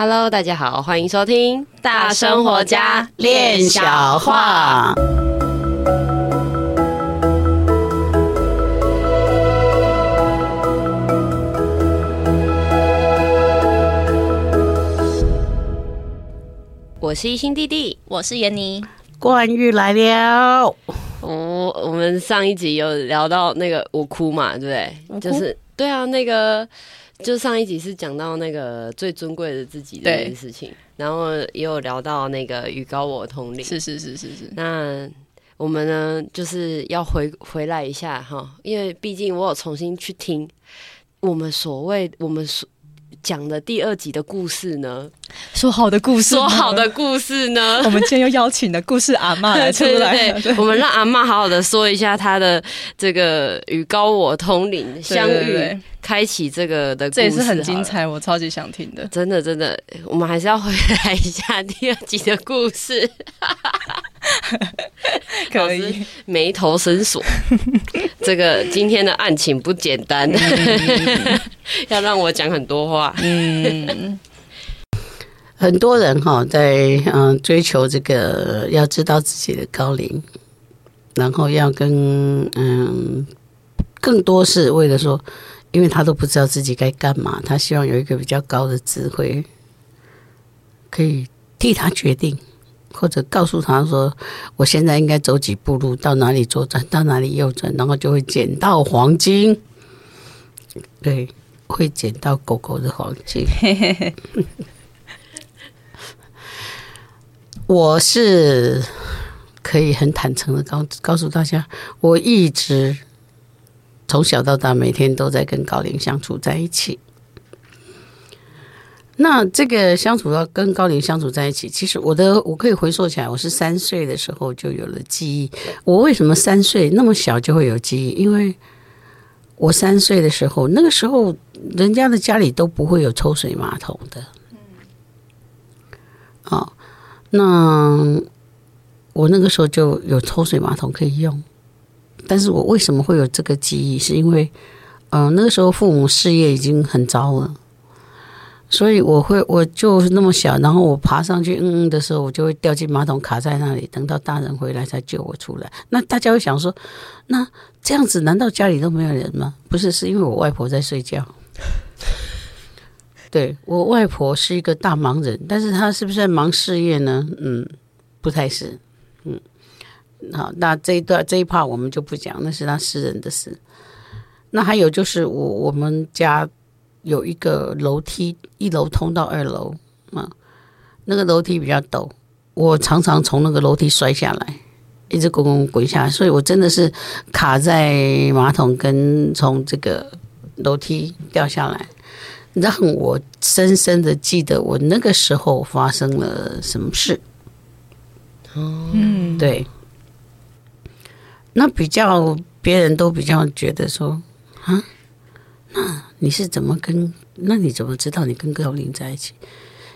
Hello，大家好，欢迎收听《大生活家练小话》。我是一心弟弟，我是妍妮，冠玉来了。哦，我们上一集有聊到那个我哭嘛，对不对？就是对啊，那个。就上一集是讲到那个最尊贵的自己的这件事情，然后也有聊到那个与高我同龄，是是是是是。那我们呢，就是要回回来一下哈，因为毕竟我有重新去听我们所谓我们所。讲的第二集的故事呢？说好的故事，说好的故事呢？我们今天又邀请的故事阿妈来出来，对对 对，我们让阿妈好好的说一下她的这个与高我通灵相遇，开启这个的故事，这也是很精彩，我超级想听的。真的真的，我们还是要回来一下第二集的故事。可以。眉头深锁，这个今天的案情不简单，要让我讲很多话。嗯，很多人哈在嗯追求这个，要知道自己的高龄，然后要跟嗯更多是为了说，因为他都不知道自己该干嘛，他希望有一个比较高的智慧，可以替他决定。或者告诉他说：“我现在应该走几步路，到哪里左转，到哪里右转，然后就会捡到黄金。对，会捡到狗狗的黄金。我是可以很坦诚的告告诉大家，我一直从小到大每天都在跟高龄相处在一起。”那这个相处要跟高龄相处在一起，其实我的我可以回溯起来，我是三岁的时候就有了记忆。我为什么三岁那么小就会有记忆？因为我三岁的时候，那个时候人家的家里都不会有抽水马桶的。嗯哦，那我那个时候就有抽水马桶可以用，但是我为什么会有这个记忆？是因为，嗯、那个时候父母事业已经很糟了。所以我会，我就那么小，然后我爬上去，嗯嗯的时候，我就会掉进马桶，卡在那里，等到大人回来才救我出来。那大家会想说，那这样子，难道家里都没有人吗？不是，是因为我外婆在睡觉。对，我外婆是一个大忙人，但是她是不是在忙事业呢？嗯，不太是。嗯，好，那这一段这一 part 我们就不讲，那是她私人的事。那还有就是我我们家。有一个楼梯，一楼通到二楼啊，那个楼梯比较陡，我常常从那个楼梯摔下来，一直滚滚滚下来，所以我真的是卡在马桶跟从这个楼梯掉下来，让我深深的记得我那个时候发生了什么事。嗯，对，那比较别人都比较觉得说啊。那你是怎么跟？那你怎么知道你跟高林在一起？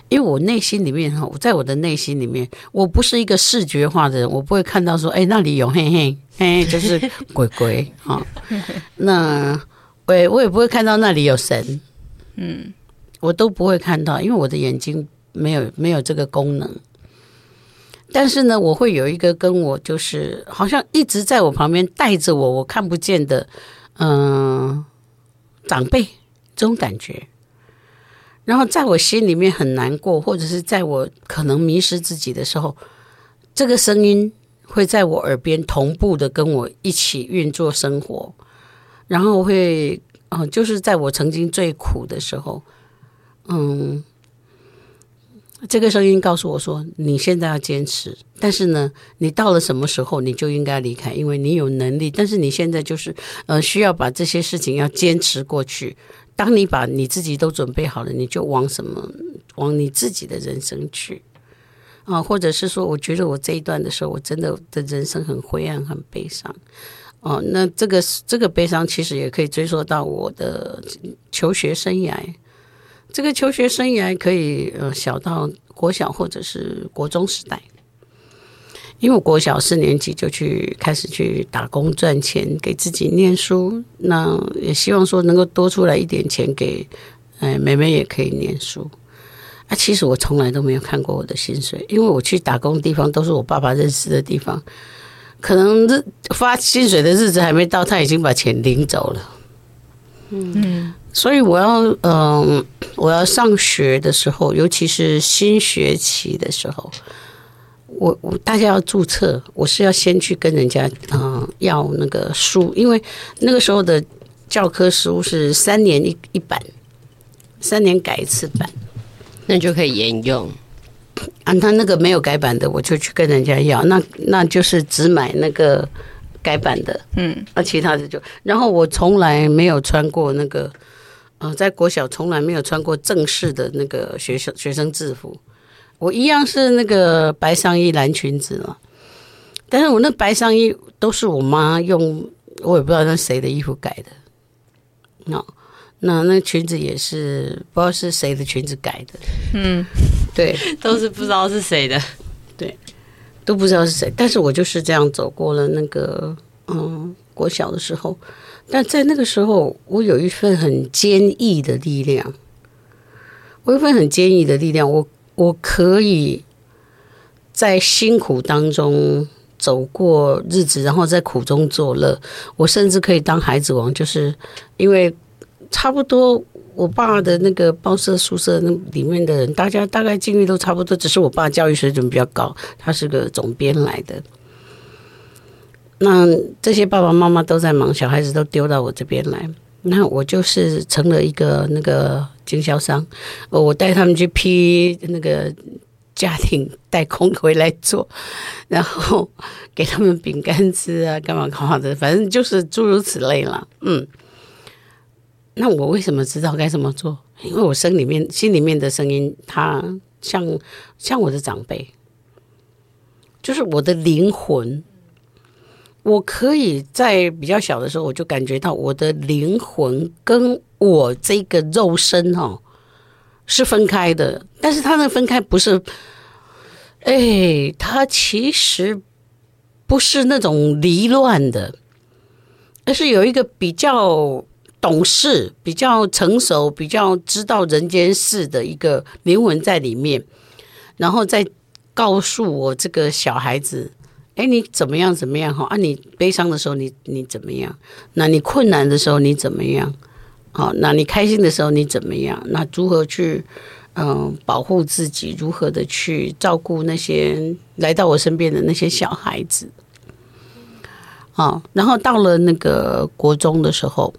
因为我内心里面哈，我在我的内心里面，我不是一个视觉化的人，我不会看到说，哎，那里有嘿嘿嘿，就是 鬼鬼啊。那我也我也不会看到那里有神，嗯，我都不会看到，因为我的眼睛没有没有这个功能。但是呢，我会有一个跟我就是好像一直在我旁边带着我，我看不见的，嗯。长辈这种感觉，然后在我心里面很难过，或者是在我可能迷失自己的时候，这个声音会在我耳边同步的跟我一起运作生活，然后会，嗯，就是在我曾经最苦的时候，嗯。这个声音告诉我说：“你现在要坚持，但是呢，你到了什么时候你就应该离开，因为你有能力。但是你现在就是呃，需要把这些事情要坚持过去。当你把你自己都准备好了，你就往什么往你自己的人生去啊，或者是说，我觉得我这一段的时候，我真的的人生很灰暗、很悲伤哦。那这个这个悲伤其实也可以追溯到我的求学生涯。”这个求学生涯可以呃小到国小或者是国中时代，因为我国小四年级就去开始去打工赚钱给自己念书，那也希望说能够多出来一点钱给，哎妹妹也可以念书，啊，其实我从来都没有看过我的薪水，因为我去打工的地方都是我爸爸认识的地方，可能日发薪水的日子还没到，他已经把钱领走了。嗯，所以我要嗯、呃，我要上学的时候，尤其是新学期的时候，我我大家要注册，我是要先去跟人家嗯、呃、要那个书，因为那个时候的教科书是三年一一版，三年改一次版，那就可以沿用。啊，他那个没有改版的，我就去跟人家要，那那就是只买那个。改版的，嗯，那其他的就，然后我从来没有穿过那个，呃，在国小从来没有穿过正式的那个学生学生制服，我一样是那个白上衣蓝裙子嘛，但是我那白上衣都是我妈用，我也不知道那谁的衣服改的，那那那裙子也是不知道是谁的裙子改的，嗯，对，都是不知道是谁的，对。都不知道是谁，但是我就是这样走过了那个嗯国小的时候，但在那个时候，我有一份很坚毅的力量，我有一份很坚毅的力量，我我可以在辛苦当中走过日子，然后在苦中作乐，我甚至可以当孩子王，就是因为差不多。我爸的那个报社宿舍那里面的人，大家大概境遇都差不多，只是我爸教育水准比较高，他是个总编来的。那这些爸爸妈妈都在忙，小孩子都丢到我这边来，那我就是成了一个那个经销商，我带他们去批那个家庭代工回来做，然后给他们饼干吃啊，干嘛干嘛的，反正就是诸如此类了，嗯。那我为什么知道该怎么做？因为我身里面、心里面的声音，它像像我的长辈，就是我的灵魂。我可以在比较小的时候，我就感觉到我的灵魂跟我这个肉身哦是分开的。但是它那分开不是，哎，它其实不是那种离乱的，而是有一个比较。懂事、比较成熟、比较知道人间事的一个灵魂在里面，然后再告诉我这个小孩子：“哎，你怎么样？怎么样？哈啊，你悲伤的时候你，你怎么样？那你困难的时候你怎么样？好，那你开心的时候你怎么样？那如何去嗯、保护自己？如何的去照顾那些来到我身边的那些小孩子？好，然后到了那个国中的时候。”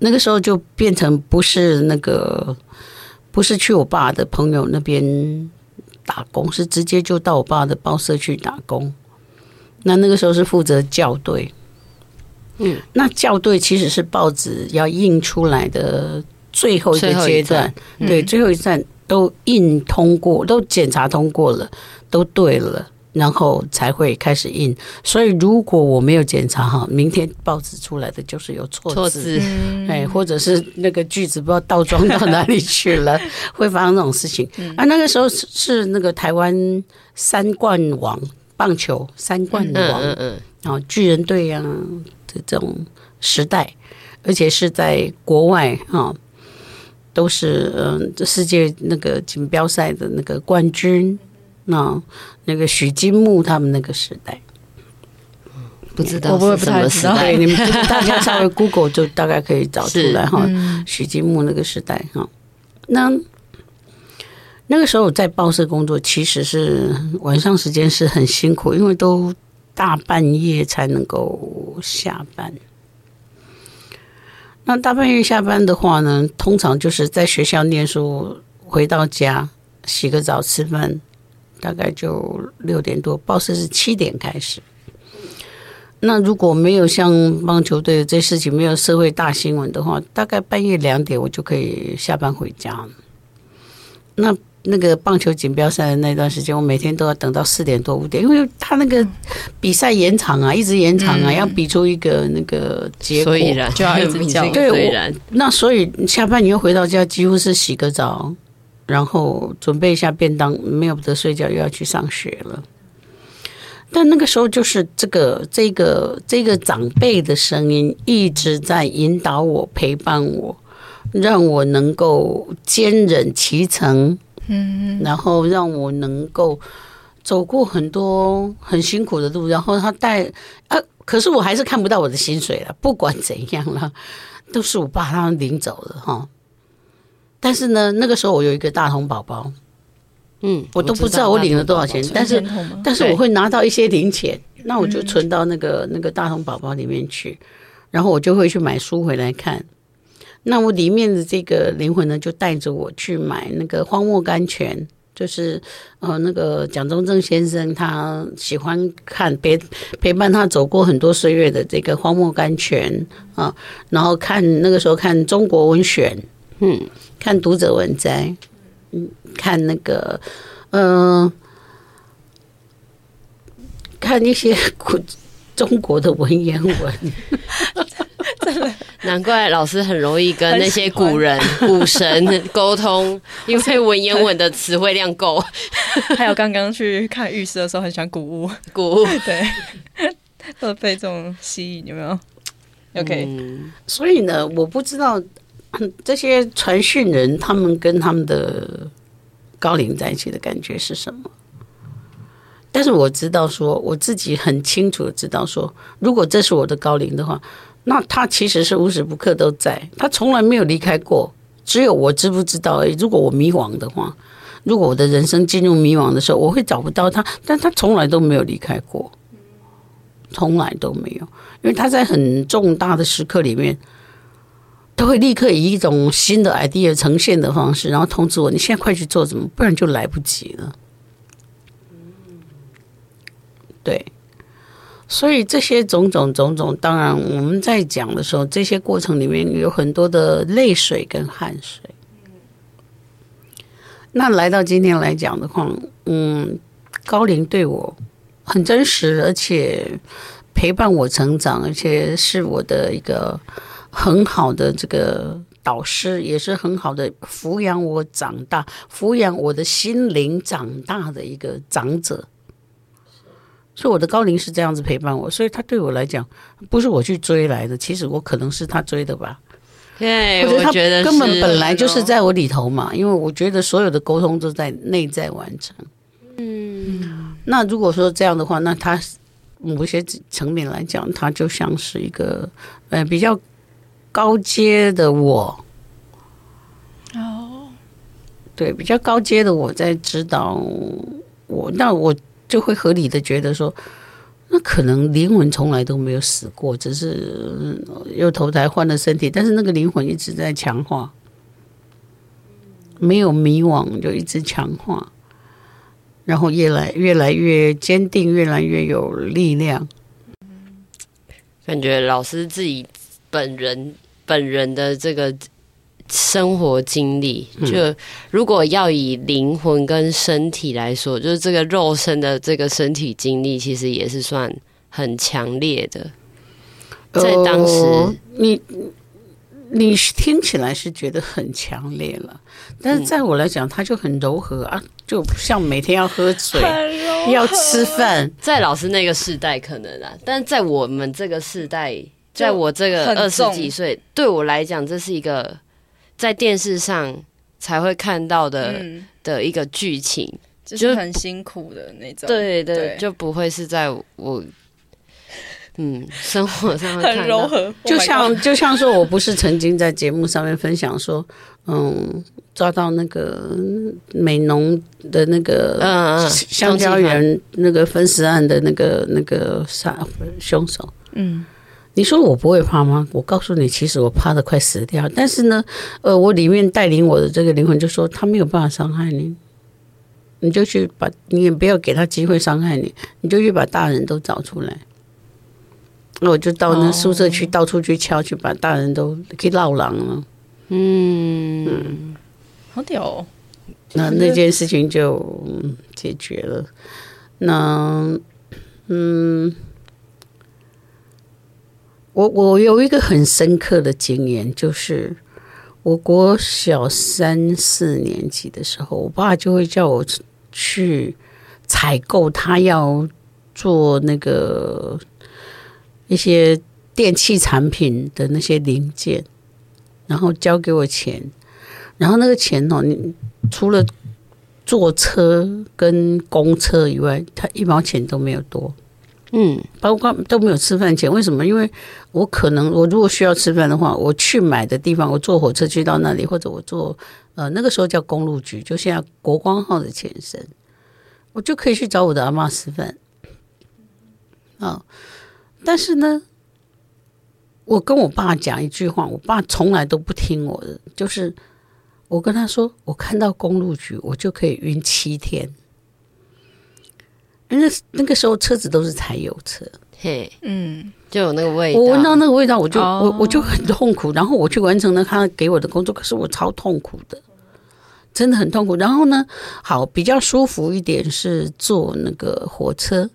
那个时候就变成不是那个，不是去我爸的朋友那边打工，是直接就到我爸的报社去打工。那那个时候是负责校对，嗯，那校对其实是报纸要印出来的最后一个阶段，对，最后一站都印通过，都检查通过了，都对了。然后才会开始印，所以如果我没有检查哈，明天报纸出来的就是有错字，错字，哎，或者是那个句子不知道倒装到哪里去了，会发生这种事情。啊，那个时候是是那个台湾三冠王棒球三冠王，嗯嗯，然后巨人队呀的这种时代，而且是在国外哈，都是嗯，这世界那个锦标赛的那个冠军。那那个许金木他们那个时代，不知道是什么时代，你们大家稍微 Google 就大概可以找出来哈。许金木那个时代哈，那那个时候在报社工作，其实是晚上时间是很辛苦，因为都大半夜才能够下班。那大半夜下班的话呢，通常就是在学校念书，回到家洗个澡吃饭。大概就六点多，报社是七点开始。那如果没有像棒球队这事情，没有社会大新闻的话，大概半夜两点我就可以下班回家。那那个棒球锦标赛的那段时间，我每天都要等到四点多五点，因为他那个比赛延长啊，一直延长啊，嗯、要比出一个那个结果，所以然就要一直比较。对，那所以下班你又回到家，几乎是洗个澡。然后准备一下便当，没有得睡觉，又要去上学了。但那个时候，就是这个这个这个长辈的声音一直在引导我、陪伴我。让我能够坚忍其成，嗯，然后让我能够走过很多很辛苦的路，然后他带啊，可是我还是看不到我的薪水了。不管怎样了，都是我爸他们领走了哈。但是呢，那个时候我有一个大童宝宝，嗯，我都不知道我领了多少钱，但是但是我会拿到一些零钱，那我就存到那个那个大童宝宝里面去，然后我就会去买书回来看。那我里面的这个灵魂呢，就带着我去买那个荒漠甘泉，就是呃那个蒋中正先生他喜欢看陪陪伴他走过很多岁月的这个荒漠甘泉啊，然后看那个时候看中国文选，嗯，看读者文摘，嗯，看那个嗯、呃，看一些古中国的文言文。难怪老师很容易跟那些古人、古神沟通，因为文言文的词汇量够。还有刚刚去看浴室的时候，很喜欢古物，古物对，都被这种吸引，有没有？OK，嗯，所以呢，我不知道这些传讯人他们跟他们的高龄在一起的感觉是什么，但是我知道说，我自己很清楚的知道说，如果这是我的高龄的话。那他其实是无时不刻都在，他从来没有离开过。只有我知不知道而已。如果我迷惘的话，如果我的人生进入迷惘的时候，我会找不到他。但他从来都没有离开过，从来都没有。因为他在很重大的时刻里面，他会立刻以一种新的 idea 呈现的方式，然后通知我：你现在快去做什么，不然就来不及了。对。所以这些种种种种，当然我们在讲的时候，这些过程里面有很多的泪水跟汗水。那来到今天来讲的话，嗯，高龄对我很真实，而且陪伴我成长，而且是我的一个很好的这个导师，也是很好的抚养我长大、抚养我的心灵长大的一个长者。所以我的高龄是这样子陪伴我，所以他对我来讲不是我去追来的，其实我可能是他追的吧。对，我觉得他根本本来就就是在我里头嘛，因为我觉得所有的沟通都在内在完成。嗯，那如果说这样的话，那他某些层面来讲，他就像是一个呃比较高阶的我。哦，对，比较高阶的我在指导我，那我。就会合理的觉得说，那可能灵魂从来都没有死过，只是又投胎换了身体，但是那个灵魂一直在强化，没有迷惘，就一直强化，然后越来越来越坚定，越来越有力量。感觉老师自己本人本人的这个。生活经历，就如果要以灵魂跟身体来说，就是这个肉身的这个身体经历，其实也是算很强烈的。在当时，呃、你你听起来是觉得很强烈了，但是在我来讲，它就很柔和啊，就像每天要喝水，要吃饭。在老师那个世代可能啊，但在我们这个时代，在我这个二十几岁，对我来讲，这是一个。在电视上才会看到的、嗯、的一个剧情，就是很辛苦的那种。对对，对，就不会是在我嗯生活上很柔和。就像就像说，我不是曾经在节目上面分享说，嗯，抓到那个美浓的那个嗯香蕉园那个分尸案的那个那个杀凶手，嗯。你说我不会怕吗？我告诉你，其实我怕的快死掉。但是呢，呃，我里面带领我的这个灵魂就说，他没有办法伤害你，你就去把，你也不要给他机会伤害你，你就去把大人都找出来。那我就到那宿舍去，到处去敲，去把大人都给闹狼了。嗯嗯，好屌哦！那那件事情就解决了。那嗯。我我有一个很深刻的经验，就是我国小三四年级的时候，我爸就会叫我去采购他要做那个一些电器产品的那些零件，然后交给我钱，然后那个钱哦，你除了坐车跟公车以外，他一毛钱都没有多。嗯，包括都没有吃饭钱，为什么？因为我可能我如果需要吃饭的话，我去买的地方，我坐火车去到那里，或者我坐呃那个时候叫公路局，就现在国光号的前身，我就可以去找我的阿嬷吃饭。啊，但是呢，我跟我爸讲一句话，我爸从来都不听我的，就是我跟他说，我看到公路局，我就可以晕七天。那那个时候车子都是柴油车，嘿，嗯，就有那个味道。我闻到那个味道，我就、哦、我我就很痛苦。然后我去完成了他给我的工作，可是我超痛苦的，真的很痛苦。然后呢，好比较舒服一点是坐那个火车，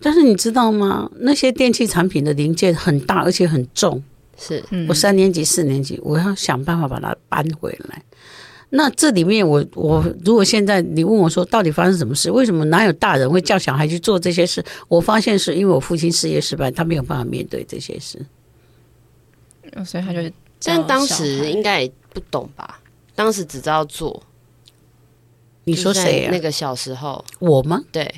但是你知道吗？那些电器产品的零件很大，而且很重。是我三年级、四年级，我要想办法把它搬回来。那这里面我，我我如果现在你问我说，到底发生什么事？为什么哪有大人会叫小孩去做这些事？我发现是因为我父亲事业失败，他没有办法面对这些事，所以他就。但当时应该也不懂吧？当时只知道做。你说谁啊？那个小时候我吗？对。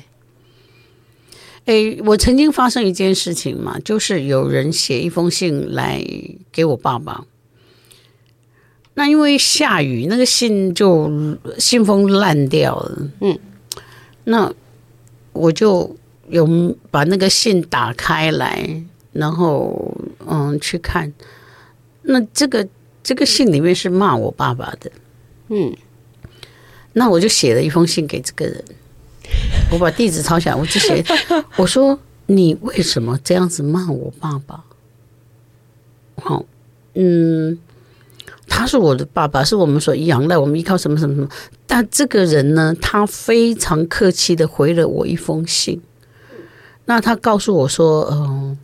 诶，我曾经发生一件事情嘛，就是有人写一封信来给我爸爸。那因为下雨，那个信就信封烂掉了。嗯，那我就有把那个信打开来，然后嗯去看。那这个这个信里面是骂我爸爸的。嗯，那我就写了一封信给这个人，我把地址抄下来，我就写，我说你为什么这样子骂我爸爸？好，嗯。他是我的爸爸，是我们所仰赖，我们依靠什么什么什么。但这个人呢，他非常客气的回了我一封信。那他告诉我说：“嗯、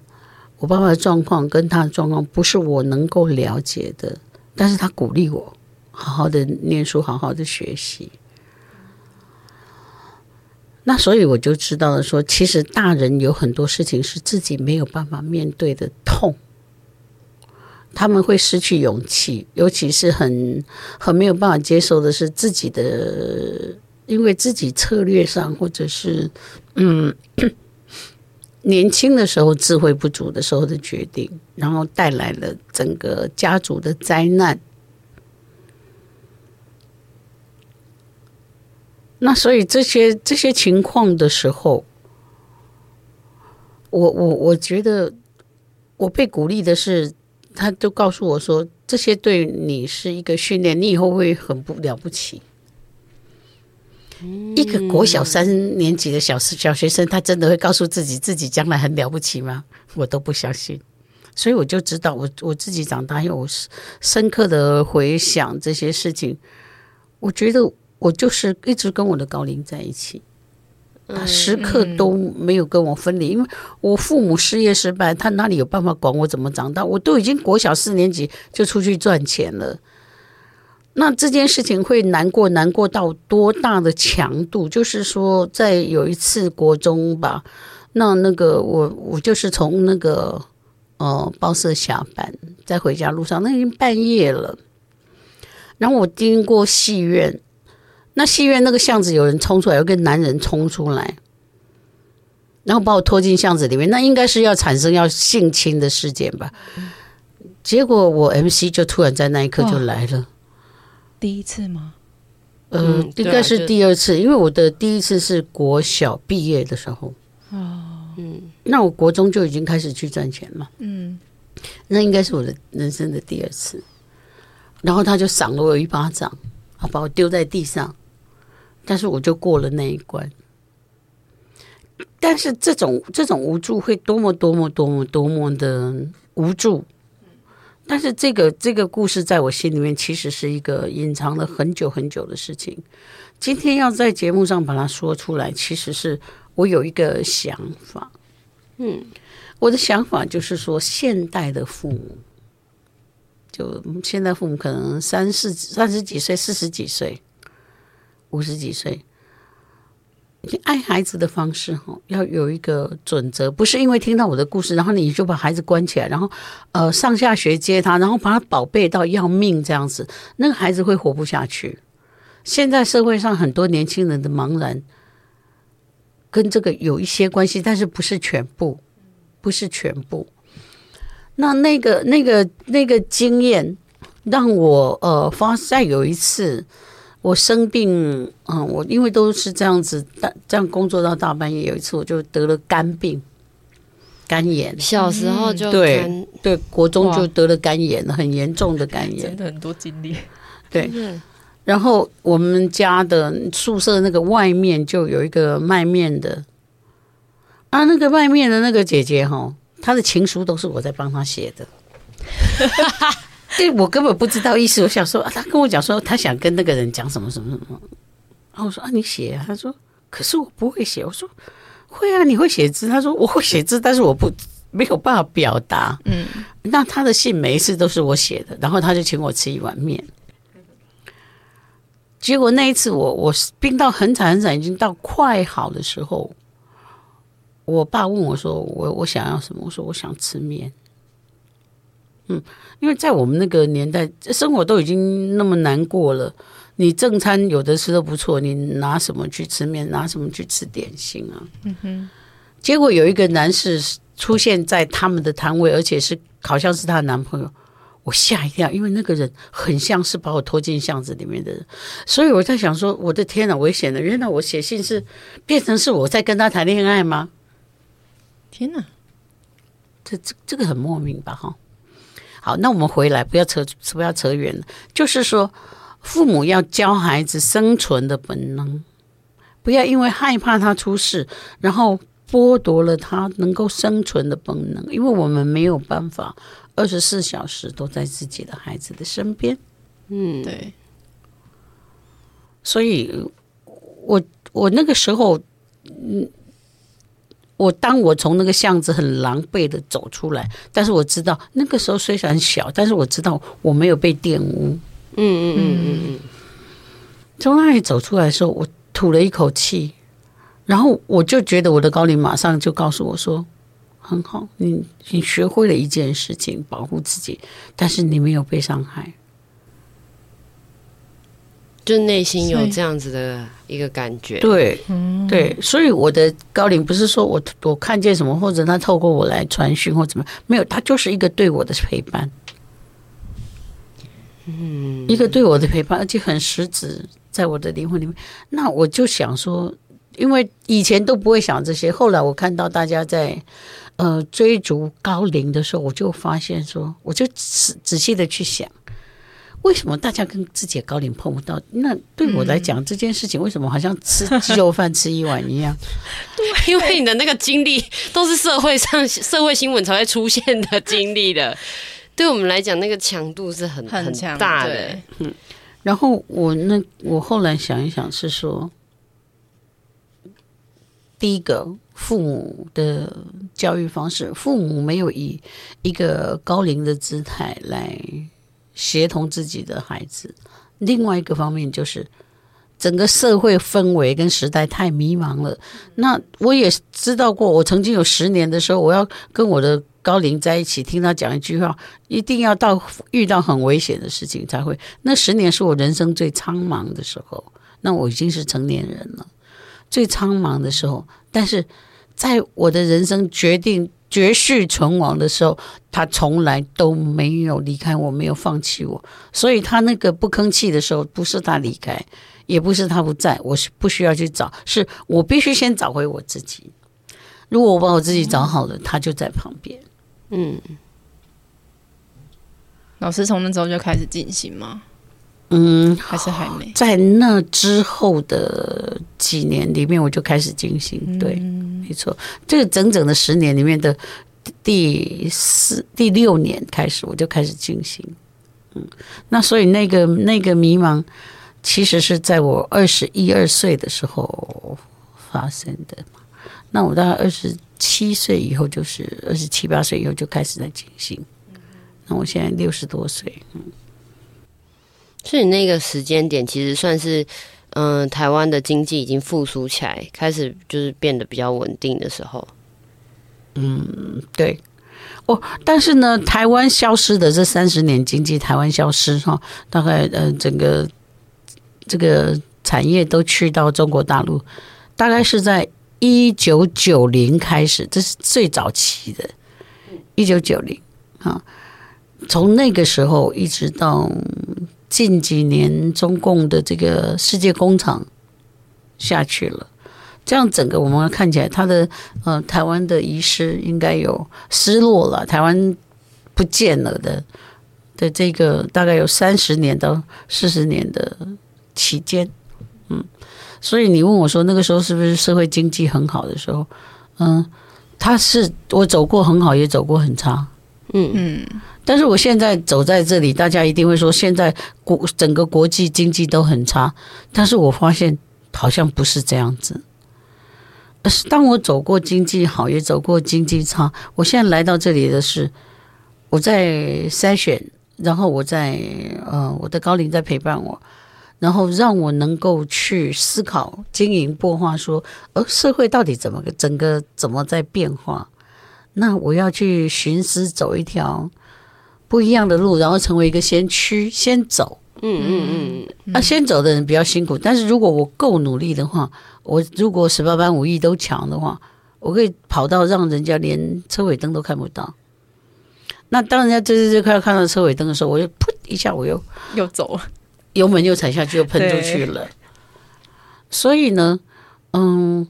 我爸爸的状况跟他的状况不是我能够了解的，但是他鼓励我好好的念书，好好的学习。”那所以我就知道了，说其实大人有很多事情是自己没有办法面对的痛。他们会失去勇气，尤其是很很没有办法接受的是自己的，因为自己策略上或者是嗯 年轻的时候智慧不足的时候的决定，然后带来了整个家族的灾难。那所以这些这些情况的时候，我我我觉得我被鼓励的是。他就告诉我说：“这些对你是一个训练，你以后会很不了不起。”一个国小三年级的小小学生，他真的会告诉自己自己将来很了不起吗？我都不相信。所以我就知道我，我我自己长大以后，我深刻的回想这些事情，我觉得我就是一直跟我的高龄在一起。他时刻都没有跟我分离，因为我父母事业失败，他哪里有办法管我怎么长大？我都已经国小四年级就出去赚钱了，那这件事情会难过，难过到多大的强度？就是说，在有一次国中吧，那那个我我就是从那个呃报社下班，在回家路上，那已经半夜了，然后我经过戏院。那戏院那个巷子有人冲出来，有个男人冲出来，然后把我拖进巷子里面。那应该是要产生要性侵的事件吧？结果我 MC 就突然在那一刻就来了。第一次吗？呃，嗯、应该是第二次，因为我的第一次是国小毕业的时候。哦，嗯，那我国中就已经开始去赚钱了。嗯，那应该是我的人生的第二次。然后他就赏了我一巴掌，啊，把我丢在地上。但是我就过了那一关，但是这种这种无助会多么多么多么多么的无助，但是这个这个故事在我心里面其实是一个隐藏了很久很久的事情。今天要在节目上把它说出来，其实是我有一个想法，嗯，我的想法就是说，现代的父母，就现在父母可能三四三十几岁、四十几岁。五十几岁，你爱孩子的方式哈，要有一个准则，不是因为听到我的故事，然后你就把孩子关起来，然后呃上下学接他，然后把他宝贝到要命这样子，那个孩子会活不下去。现在社会上很多年轻人的茫然，跟这个有一些关系，但是不是全部，不是全部。那那个那个那个经验，让我呃发现有一次。我生病，嗯，我因为都是这样子，大这样工作到大半夜。有一次我就得了肝病，肝炎。小时候就对对，国中就得了肝炎，很严重的肝炎。真的很多经历。对，然后我们家的宿舍那个外面就有一个卖面的，啊，那个卖面的那个姐姐哈，她的情书都是我在帮她写的。对，我根本不知道意思。我想说，他跟我讲说，他想跟那个人讲什么什么什么。然后我说啊，你写啊。他说，可是我不会写。我说，会啊，你会写字。他说，我会写字，但是我不没有办法表达。嗯，那他的信每一次都是我写的，然后他就请我吃一碗面。结果那一次我我病到很惨很惨，已经到快好的时候，我爸问我说，我我想要什么？我说我想吃面。嗯，因为在我们那个年代，生活都已经那么难过了，你正餐有的吃都不错，你拿什么去吃面，拿什么去吃点心啊？嗯哼。结果有一个男士出现在他们的摊位，而且是好像是她的男朋友，我吓一跳，因为那个人很像是把我拖进巷子里面的人，所以我在想说，我的天哪，危险了！原来我写信是变成是我在跟他谈恋爱吗？天哪，这这这个很莫名吧？哈。好，那我们回来，不要扯，不要扯远了。就是说，父母要教孩子生存的本能，不要因为害怕他出事，然后剥夺了他能够生存的本能。因为我们没有办法二十四小时都在自己的孩子的身边。嗯，对。所以，我我那个时候，嗯。我当我从那个巷子很狼狈的走出来，但是我知道那个时候虽然小，但是我知道我没有被玷污。嗯嗯嗯嗯嗯。从那里走出来的时候，我吐了一口气，然后我就觉得我的高龄马上就告诉我说：“很好，你你学会了一件事情，保护自己，但是你没有被伤害。”就内心有这样子的一个感觉，对，对，所以我的高龄不是说我我看见什么，或者他透过我来传讯或怎么，没有，他就是一个对我的陪伴，嗯，一个对我的陪伴，而且很实质，在我的灵魂里面。那我就想说，因为以前都不会想这些，后来我看到大家在呃追逐高龄的时候，我就发现说，我就仔仔细的去想。为什么大家跟自己的高龄碰不到？那对我来讲，这件事情为什么好像吃鸡肉饭吃一碗一样？对，因为你的那个经历都是社会上 社会新闻才会出现的经历的，对我们来讲，那个强度是很很大的。嗯，然后我那我后来想一想，是说，第一个父母的教育方式，父母没有以一个高龄的姿态来。协同自己的孩子，另外一个方面就是整个社会氛围跟时代太迷茫了。那我也知道过，我曾经有十年的时候，我要跟我的高龄在一起，听他讲一句话，一定要到遇到很危险的事情才会。那十年是我人生最苍茫的时候，那我已经是成年人了，最苍茫的时候。但是在我的人生决定。绝续存亡的时候，他从来都没有离开我，没有放弃我。所以他那个不吭气的时候，不是他离开，也不是他不在，我是不需要去找，是我必须先找回我自己。如果我把我自己找好了，他就在旁边。嗯，老师从那时候就开始进行吗？嗯，还是还没。在那之后的几年里面，我就开始进行。对，没错，这个整整的十年里面的第四、第六年开始，我就开始进行。嗯，那所以那个那个迷茫，其实是在我二十一二岁的时候发生的。那我大概二十七岁以后，就是二十七八岁以后就开始在进行。那我现在六十多岁，嗯。所以那个时间点其实算是，嗯、呃，台湾的经济已经复苏起来，开始就是变得比较稳定的时候。嗯，对。哦，但是呢，台湾消失的这三十年经济，台湾消失哈，大概呃，整个这个产业都去到中国大陆，大概是在一九九零开始，这是最早期的，一九九零啊，从那个时候一直到近几年，中共的这个世界工厂下去了。这样整个我们看起来，他的呃台湾的遗失应该有失落了，台湾不见了的的这个大概有三十年到四十年的期间，嗯，所以你问我说那个时候是不是社会经济很好的时候？嗯，他是我走过很好，也走过很差，嗯嗯，但是我现在走在这里，大家一定会说现在国整个国际经济都很差，但是我发现好像不是这样子。是当我走过经济好，也走过经济差。我现在来到这里的是，我在筛选，然后我在呃，我的高龄在陪伴我，然后让我能够去思考、经营、擘画，说，呃，社会到底怎么个整个怎么在变化？那我要去寻思走一条不一样的路，然后成为一个先驱，先走。嗯嗯嗯，那先走的人比较辛苦，但是如果我够努力的话，我如果十八般武艺都强的话，我可以跑到让人家连车尾灯都看不到。那当人家这这这快要看到车尾灯的时候，我就噗一下，我又又走了，油门又踩下去，又喷出去了。所以呢，嗯，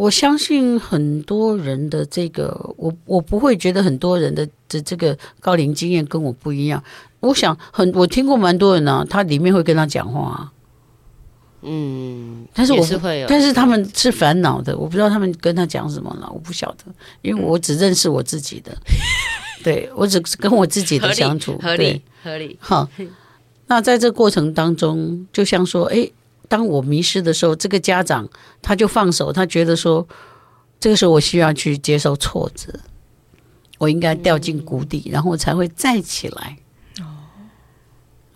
我相信很多人的这个，我我不会觉得很多人的的这个高龄经验跟我不一样。我想很，我听过蛮多人呢、啊，他里面会跟他讲话、啊，嗯，但是我是会，但是他们是烦恼的，我不知道他们跟他讲什么了，我不晓得，因为我只认识我自己的，嗯、对我只跟我自己的相处，合理合理，好，那在这过程当中，就像说，哎，当我迷失的时候，这个家长他就放手，他觉得说，这个时候我需要去接受挫折，我应该掉进谷底，嗯、然后我才会再起来。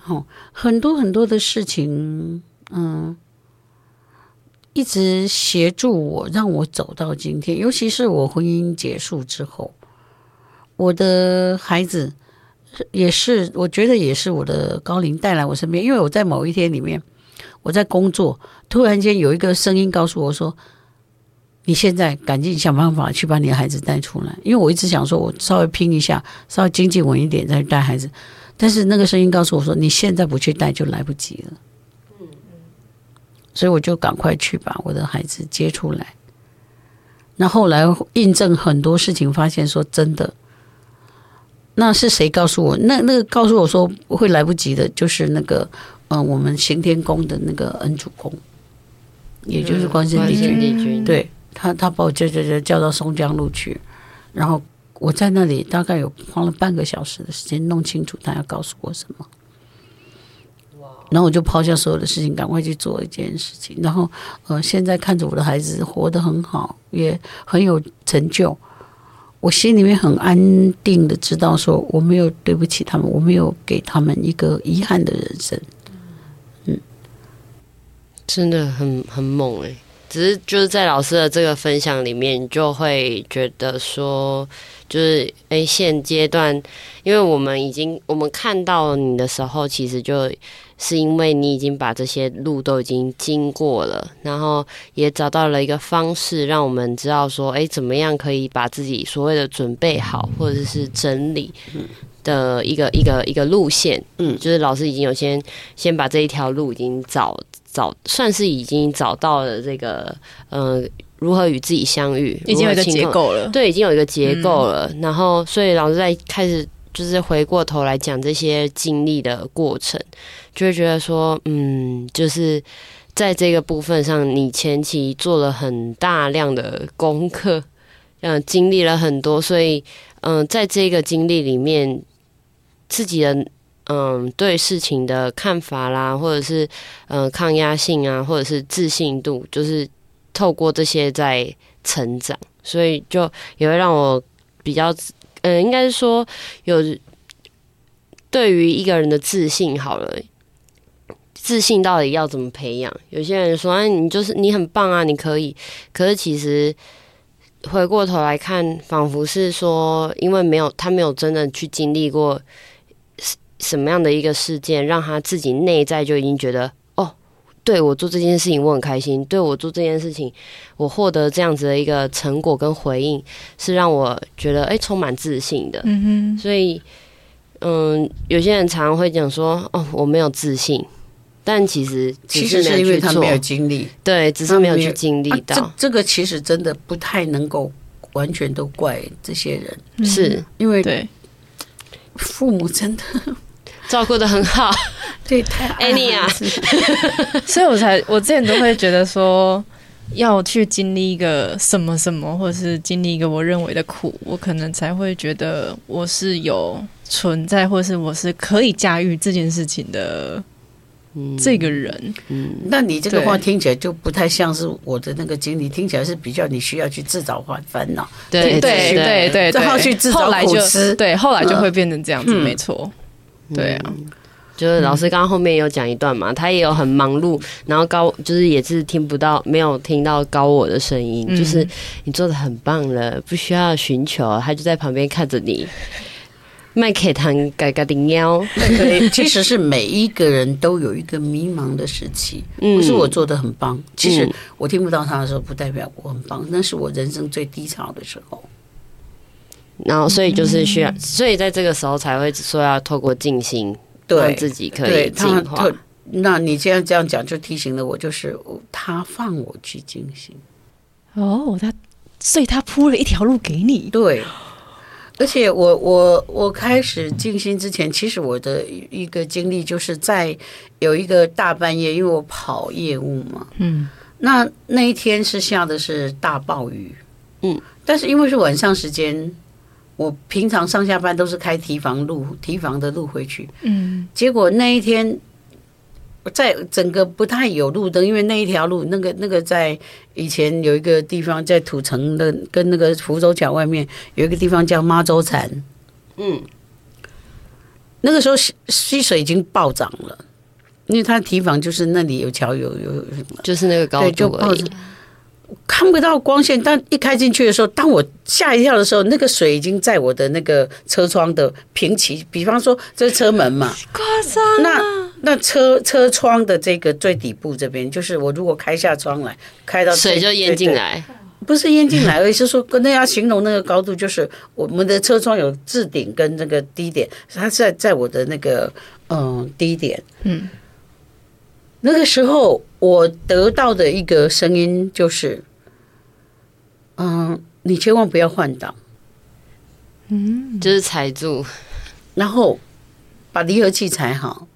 哦，很多很多的事情，嗯，一直协助我，让我走到今天。尤其是我婚姻结束之后，我的孩子也是，我觉得也是我的高龄带来我身边。因为我在某一天里面，我在工作，突然间有一个声音告诉我说：“你现在赶紧想办法去把你的孩子带出来。”因为我一直想说，我稍微拼一下，稍微经济稳一点再带孩子。但是那个声音告诉我说：“你现在不去带就来不及了。”嗯嗯，所以我就赶快去把我的孩子接出来。那后来印证很多事情，发现说真的，那是谁告诉我？那那个告诉我说会来不及的，就是那个嗯，我们行天宫的那个恩主公，也就是关圣帝君。嗯、对他，他把我叫叫叫叫到松江路去，然后。我在那里大概有花了半个小时的时间弄清楚他要告诉我什么，然后我就抛下所有的事情，赶快去做一件事情。然后，呃，现在看着我的孩子活得很好，也很有成就，我心里面很安定的知道，说我没有对不起他们，我没有给他们一个遗憾的人生。嗯，真的很很猛哎、欸。只是就是在老师的这个分享里面，就会觉得说，就是诶，现阶段，因为我们已经我们看到你的时候，其实就是因为你已经把这些路都已经经过了，然后也找到了一个方式，让我们知道说，诶，怎么样可以把自己所谓的准备好，或者是整理的一个一个一个路线。嗯，就是老师已经有先先把这一条路已经找。找算是已经找到了这个，呃，如何与自己相遇，已经有一个结构了。对，已经有一个结构了。嗯、然后，所以老师在开始就是回过头来讲这些经历的过程，就会觉得说，嗯，就是在这个部分上，你前期做了很大量的功课，嗯，经历了很多，所以，嗯、呃，在这个经历里面，自己的。嗯，对事情的看法啦，或者是嗯抗压性啊，或者是自信度，就是透过这些在成长，所以就也会让我比较嗯，应该是说有对于一个人的自信好了，自信到底要怎么培养？有些人说，哎，你就是你很棒啊，你可以。可是其实回过头来看，仿佛是说，因为没有他没有真的去经历过什么样的一个事件，让他自己内在就已经觉得，哦，对我做这件事情我很开心，对我做这件事情我获得这样子的一个成果跟回应，是让我觉得哎充满自信的。嗯哼，所以。嗯，有些人常常会讲说：“哦，我没有自信。”但其实其实是因为他没有经历，对，只是没有去经历到。啊、这这个其实真的不太能够完全都怪这些人，嗯、是因为对父母真的照顾的很好，对，太爱你啊！所以我才我之前都会觉得说。要去经历一个什么什么，或者是经历一个我认为的苦，我可能才会觉得我是有存在，或是我是可以驾驭这件事情的这个人。嗯，嗯，那你这个话听起来就不太像是我的那个经历，听起来是比较你需要去自找烦烦恼。对对对对，然后去自找苦吃。对，后来就会变成这样子，没错。对啊。就是老师刚刚后面有讲一段嘛，他也有很忙碌，然后高就是也是听不到，没有听到高我的声音，就是你做的很棒了，不需要寻求，他就在旁边看着你，麦克堂嘎嘎的喵。其实是每一个人都有一个迷茫的时期，不是我做的很棒，其实我听不到他的时候，不代表我很棒，那是我人生最低潮的时候。然后所以就是需要，所以在这个时候才会说要透过静心。让自己可以进化。那你这样这样讲，就提醒了我，就是他放我去静心。哦，他，所以他铺了一条路给你。对，而且我我我开始静心之前，其实我的一个经历就是在有一个大半夜，因为我跑业务嘛，嗯，那那一天是下的是大暴雨，嗯，但是因为是晚上时间。我平常上下班都是开提防路，提防的路回去。嗯，结果那一天，在整个不太有路灯，因为那一条路，那个那个在以前有一个地方在土城的，跟那个福州桥外面有一个地方叫妈洲禅。嗯，那个时候溪水已经暴涨了，因为它堤防就是那里有桥有有什么，就是那个高度而已。看不到光线，但一开进去的时候，当我吓一跳的时候，那个水已经在我的那个车窗的平齐，比方说这是车门嘛，夸张。那那车车窗的这个最底部这边，就是我如果开下窗来，开到水就淹进来，不是淹进来，而是说跟那要形容那个高度，就是我们的车窗有置顶跟那个低点，它是在在我的那个嗯低点，嗯。那个时候，我得到的一个声音就是：“嗯，你千万不要换挡，嗯，就是踩住，然后把离合器踩好，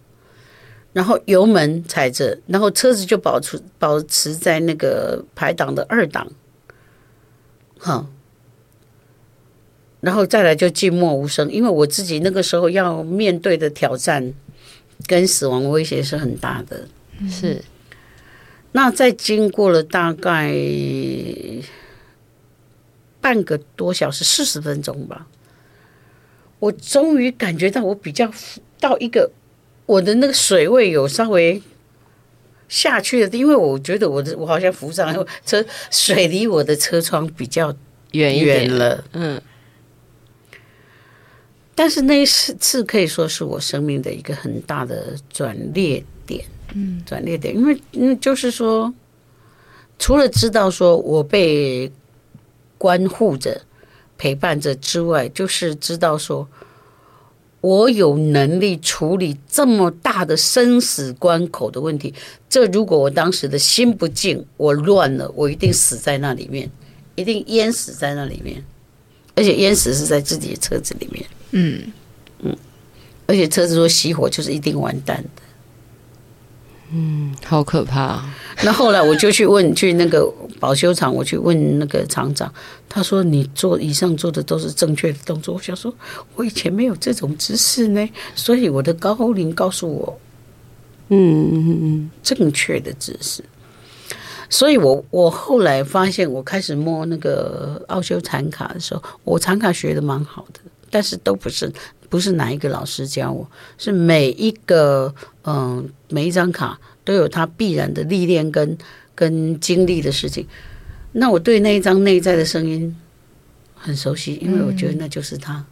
然后油门踩着，然后车子就保持保持在那个排档的二档，好，然后再来就静默无声，因为我自己那个时候要面对的挑战跟死亡威胁是很大的。”是，那在经过了大概半个多小时，四十分钟吧，我终于感觉到我比较到一个我的那个水位有稍微下去了，因为我觉得我的我好像浮上车，水离我的车窗比较远远了，嗯。但是那一次可以说是我生命的一个很大的转捩点。嗯，转捩点，因为嗯，就是说，除了知道说我被关护着、陪伴着之外，就是知道说我有能力处理这么大的生死关口的问题。这如果我当时的心不静，我乱了，我一定死在那里面，一定淹死在那里面，而且淹死是在自己的车子里面。嗯嗯，而且车子说熄火，就是一定完蛋的。嗯，好可怕。那后来我就去问，去那个保修厂，我去问那个厂长，他说：“你做以上做的都是正确的动作。”我想说，我以前没有这种知识呢，所以我的高龄告诉我，嗯嗯嗯，正确的知识。所以我我后来发现，我开始摸那个奥修禅卡的时候，我禅卡学的蛮好的，但是都不是不是哪一个老师教我，是每一个嗯每一张卡都有它必然的历练跟跟经历的事情。那我对那一张内在的声音很熟悉，因为我觉得那就是他。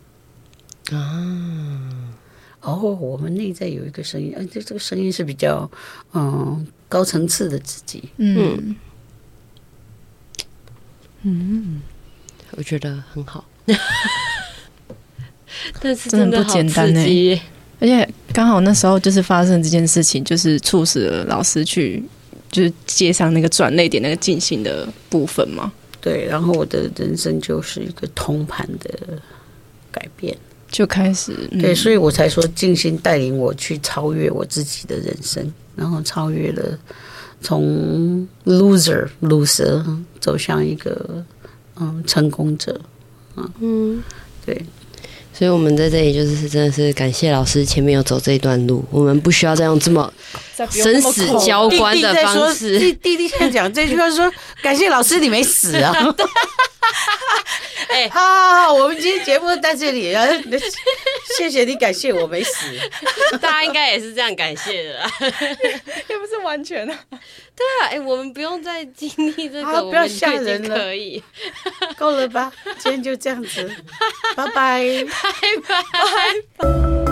啊，哦，我们内在有一个声音，而且这个声音是比较嗯高层次的自己。嗯嗯，我觉得很好，但是真的不简单呢。而且刚好那时候就是发生这件事情，就是促使了老师去。就是接上那个转泪点，那个进行的部分嘛。对，然后我的人生就是一个通盘的改变，就开始。嗯、对，所以我才说静心带领我去超越我自己的人生，然后超越了从 loser loser 走向一个嗯成功者。嗯，对。所以我们在这里就是真的是感谢老师前面有走这一段路，我们不需要再用这么生死交关的方式。弟弟现在讲这句话说，感谢老师你没死啊。哎，好好好，我们今天节目在这里，然后 谢谢你，感谢我没死。大家应该也是这样感谢的啦，也不是完全的。对啊，哎，我们不用再经历这个，不要吓人了，可以，够了吧？今天就这样子，拜拜，拜拜。